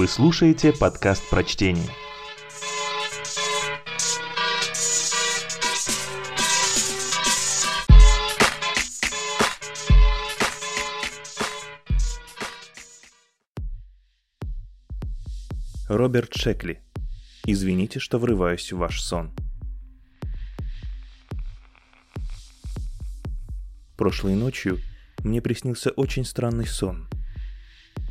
Вы слушаете подкаст прочтения. Роберт Шекли. Извините, что врываюсь в ваш сон. Прошлой ночью мне приснился очень странный сон.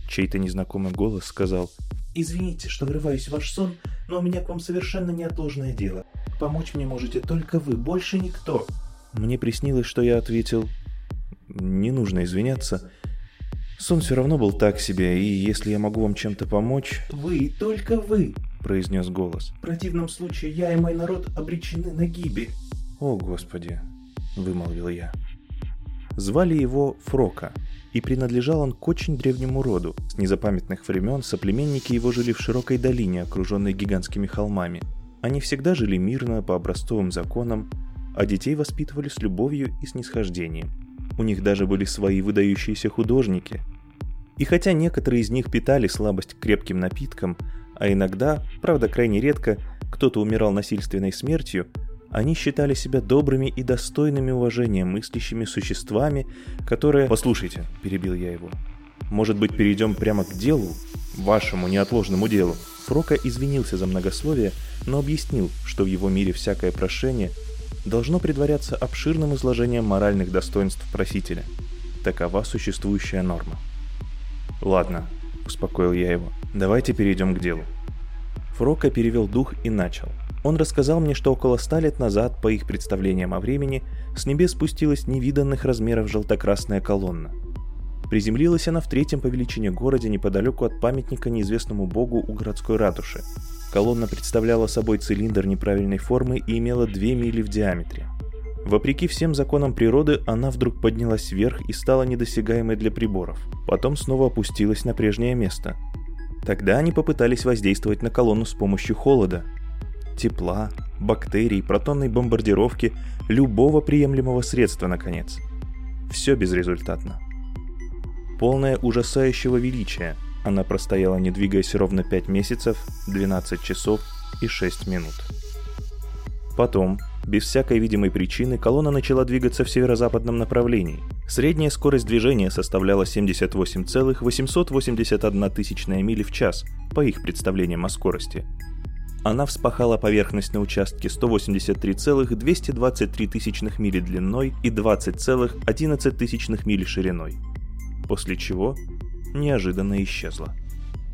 Чей-то незнакомый голос сказал «Извините, что врываюсь в ваш сон, но у меня к вам совершенно неотложное дело. Помочь мне можете только вы, больше никто». Мне приснилось, что я ответил «Не нужно извиняться». Сон все равно был так себе, и если я могу вам чем-то помочь... «Вы, только вы!» — произнес голос. «В противном случае я и мой народ обречены на гибель». «О, Господи!» — вымолвил я. Звали его Фрока, и принадлежал он к очень древнему роду. С незапамятных времен соплеменники его жили в широкой долине, окруженной гигантскими холмами. Они всегда жили мирно, по образцовым законам, а детей воспитывали с любовью и снисхождением. У них даже были свои выдающиеся художники. И хотя некоторые из них питали слабость к крепким напиткам, а иногда, правда крайне редко, кто-то умирал насильственной смертью, они считали себя добрыми и достойными уважения мыслящими существами, которые... «Послушайте», — перебил я его, — «может быть, перейдем прямо к делу, вашему неотложному делу?» Фрока извинился за многословие, но объяснил, что в его мире всякое прошение должно предваряться обширным изложением моральных достоинств просителя. Такова существующая норма. «Ладно», — успокоил я его, — «давайте перейдем к делу». Фрока перевел дух и начал. Он рассказал мне, что около ста лет назад, по их представлениям о времени, с небес спустилась невиданных размеров желтокрасная колонна. Приземлилась она в третьем по величине городе неподалеку от памятника неизвестному богу у городской ратуши. Колонна представляла собой цилиндр неправильной формы и имела 2 мили в диаметре. Вопреки всем законам природы, она вдруг поднялась вверх и стала недосягаемой для приборов. Потом снова опустилась на прежнее место – Тогда они попытались воздействовать на колонну с помощью холода, тепла, бактерий, протонной бомбардировки, любого приемлемого средства, наконец. Все безрезультатно. Полное ужасающего величия, она простояла, не двигаясь ровно 5 месяцев, 12 часов и 6 минут. Потом, без всякой видимой причины, колонна начала двигаться в северо-западном направлении. Средняя скорость движения составляла 78,881 тысячная мили в час, по их представлениям о скорости. Она вспахала поверхность на участке 183,223 тысячных мили длиной и 20,11 тысячных мили шириной. После чего неожиданно исчезла.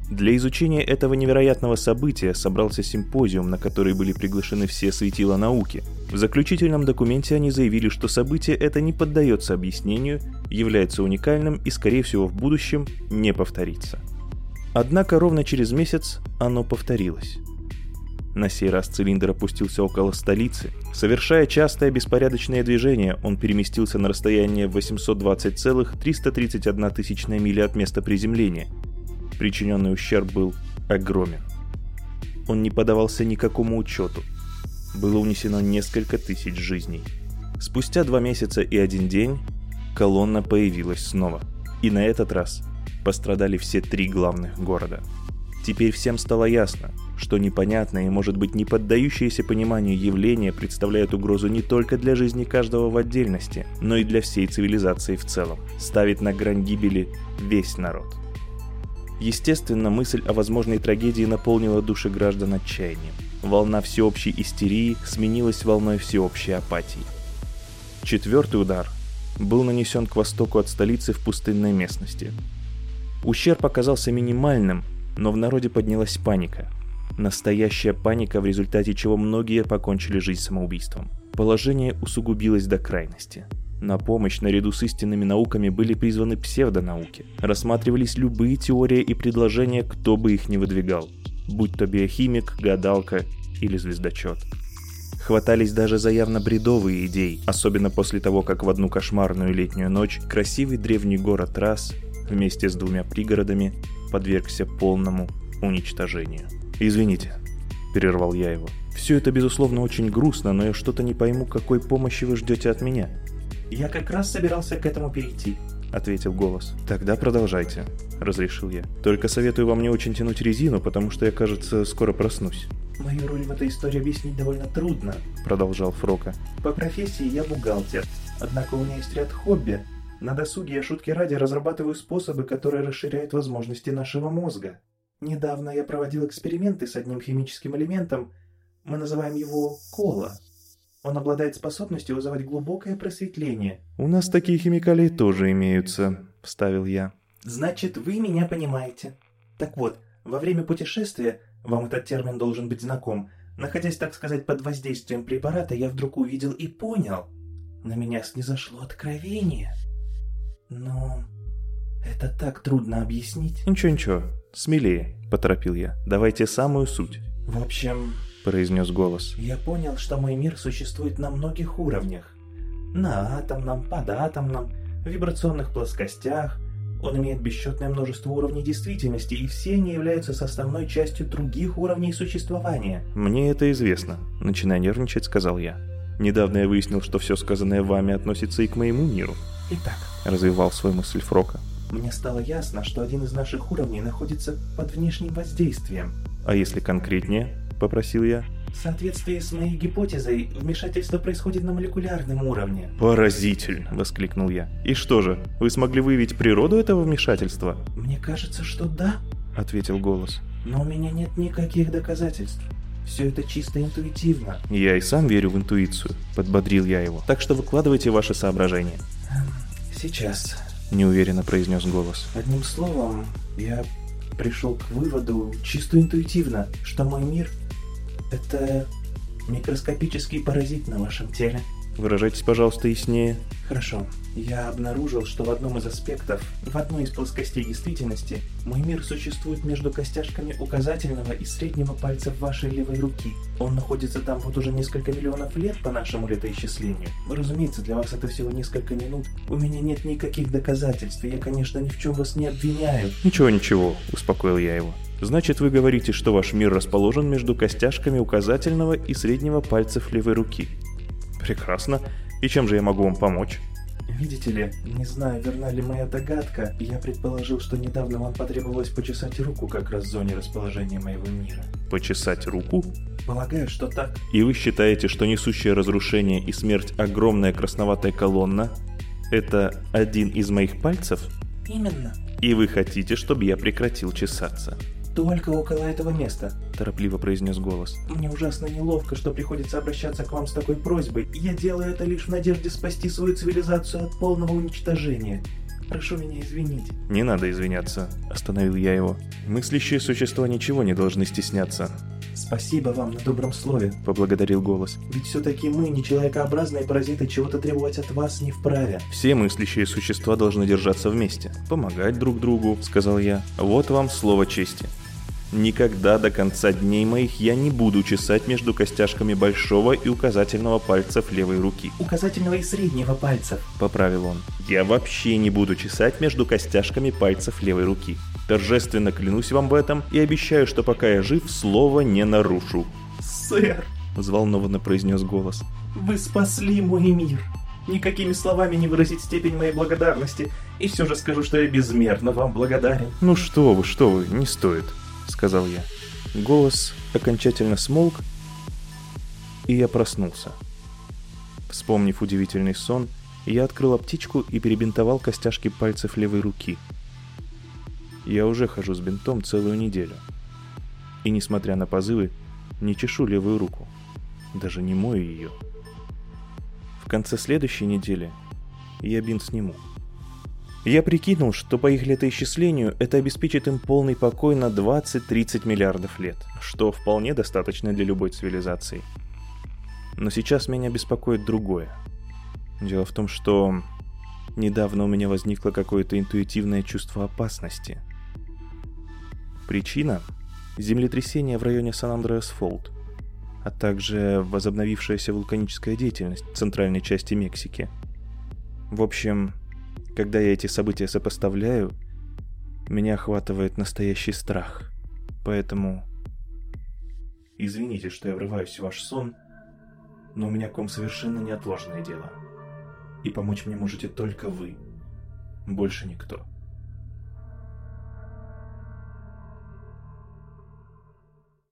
Для изучения этого невероятного события собрался симпозиум, на который были приглашены все светила науки. В заключительном документе они заявили, что событие это не поддается объяснению, является уникальным и, скорее всего, в будущем не повторится. Однако ровно через месяц оно повторилось. На сей раз цилиндр опустился около столицы. Совершая частое беспорядочное движение, он переместился на расстояние 820,331 тысячная мили от места приземления – Причиненный ущерб был огромен. Он не подавался никакому учету. Было унесено несколько тысяч жизней. Спустя два месяца и один день колонна появилась снова. И на этот раз пострадали все три главных города. Теперь всем стало ясно, что непонятное и, может быть, не поддающееся пониманию явление представляет угрозу не только для жизни каждого в отдельности, но и для всей цивилизации в целом, ставит на грань гибели весь народ. Естественно, мысль о возможной трагедии наполнила души граждан отчаянием. Волна всеобщей истерии сменилась волной всеобщей апатии. Четвертый удар был нанесен к востоку от столицы в пустынной местности. Ущерб оказался минимальным, но в народе поднялась паника. Настоящая паника, в результате чего многие покончили жизнь самоубийством. Положение усугубилось до крайности – на помощь наряду с истинными науками были призваны псевдонауки. Рассматривались любые теории и предложения, кто бы их ни выдвигал, будь то биохимик, гадалка или звездочет. Хватались даже за явно бредовые идеи, особенно после того, как в одну кошмарную летнюю ночь красивый древний город Рас вместе с двумя пригородами подвергся полному уничтожению. «Извините», — перервал я его. «Все это, безусловно, очень грустно, но я что-то не пойму, какой помощи вы ждете от меня. «Я как раз собирался к этому перейти», — ответил голос. «Тогда продолжайте», — разрешил я. «Только советую вам не очень тянуть резину, потому что я, кажется, скоро проснусь». «Мою роль в этой истории объяснить довольно трудно», — продолжал Фрока. «По профессии я бухгалтер, однако у меня есть ряд хобби. На досуге я шутки ради разрабатываю способы, которые расширяют возможности нашего мозга. Недавно я проводил эксперименты с одним химическим элементом, мы называем его кола. Он обладает способностью вызывать глубокое просветление. «У нас такие химикалии тоже имеются», — вставил я. «Значит, вы меня понимаете. Так вот, во время путешествия, вам этот термин должен быть знаком, находясь, так сказать, под воздействием препарата, я вдруг увидел и понял. На меня снизошло откровение. Но это так трудно объяснить». «Ничего-ничего, смелее», — поторопил я. «Давайте самую суть». «В общем, произнес голос. «Я понял, что мой мир существует на многих уровнях. На атомном, податомном, вибрационных плоскостях. Он имеет бесчетное множество уровней действительности, и все они являются составной частью других уровней существования». «Мне это известно», — начиная нервничать, сказал я. «Недавно я выяснил, что все сказанное вами относится и к моему миру». «Итак», — развивал свой мысль Фрока. «Мне стало ясно, что один из наших уровней находится под внешним воздействием». «А если конкретнее?» — попросил я. В соответствии с моей гипотезой, вмешательство происходит на молекулярном уровне. «Поразительно!» — воскликнул я. «И что же, вы смогли выявить природу этого вмешательства?» «Мне кажется, что да», — ответил голос. «Но у меня нет никаких доказательств. Все это чисто интуитивно». «Я и сам верю в интуицию», — подбодрил я его. «Так что выкладывайте ваши соображения». «Сейчас», — неуверенно произнес голос. «Одним словом, я пришел к выводу чисто интуитивно, что мой мир это микроскопический паразит на вашем теле. Выражайтесь, пожалуйста, яснее. Хорошо. Я обнаружил, что в одном из аспектов, в одной из плоскостей действительности, мой мир существует между костяшками указательного и среднего пальцев вашей левой руки. Он находится там вот уже несколько миллионов лет по нашему летоисчислению. Разумеется, для вас это всего несколько минут. У меня нет никаких доказательств, и я, конечно, ни в чем вас не обвиняю. Ничего-ничего, успокоил я его. Значит, вы говорите, что ваш мир расположен между костяшками указательного и среднего пальцев левой руки. Прекрасно. И чем же я могу вам помочь? Видите ли, не знаю, верна ли моя догадка, я предположил, что недавно вам потребовалось почесать руку как раз в зоне расположения моего мира. Почесать руку? Полагаю, что так. И вы считаете, что несущее разрушение и смерть огромная красноватая колонна – это один из моих пальцев? Именно. И вы хотите, чтобы я прекратил чесаться? «Только около этого места», – торопливо произнес голос. «Мне ужасно неловко, что приходится обращаться к вам с такой просьбой. Я делаю это лишь в надежде спасти свою цивилизацию от полного уничтожения. Прошу меня извинить». «Не надо извиняться», – остановил я его. «Мыслящие существа ничего не должны стесняться». «Спасибо вам на добром слове», — поблагодарил голос. «Ведь все-таки мы, не человекообразные паразиты, чего-то требовать от вас не вправе». «Все мыслящие существа должны держаться вместе, помогать друг другу», — сказал я. «Вот вам слово чести». Никогда до конца дней моих я не буду чесать между костяшками большого и указательного пальцев левой руки. Указательного и среднего пальцев, поправил он. Я вообще не буду чесать между костяшками пальцев левой руки. Торжественно клянусь вам в этом и обещаю, что пока я жив, слова не нарушу. Сэр, взволнованно произнес голос. Вы спасли мой мир. Никакими словами не выразить степень моей благодарности. И все же скажу, что я безмерно вам благодарен. Ну что вы, что вы, не стоит. — сказал я. Голос окончательно смолк, и я проснулся. Вспомнив удивительный сон, я открыл аптечку и перебинтовал костяшки пальцев левой руки. Я уже хожу с бинтом целую неделю. И несмотря на позывы, не чешу левую руку. Даже не мою ее. В конце следующей недели я бинт сниму. Я прикинул, что по их летоисчислению это обеспечит им полный покой на 20-30 миллиардов лет, что вполне достаточно для любой цивилизации. Но сейчас меня беспокоит другое. Дело в том, что недавно у меня возникло какое-то интуитивное чувство опасности. Причина – землетрясение в районе Сан-Андреас-Фолд, а также возобновившаяся вулканическая деятельность в центральной части Мексики. В общем, когда я эти события сопоставляю, меня охватывает настоящий страх. Поэтому... Извините, что я врываюсь в ваш сон, но у меня к вам совершенно неотложное дело. И помочь мне можете только вы. Больше никто.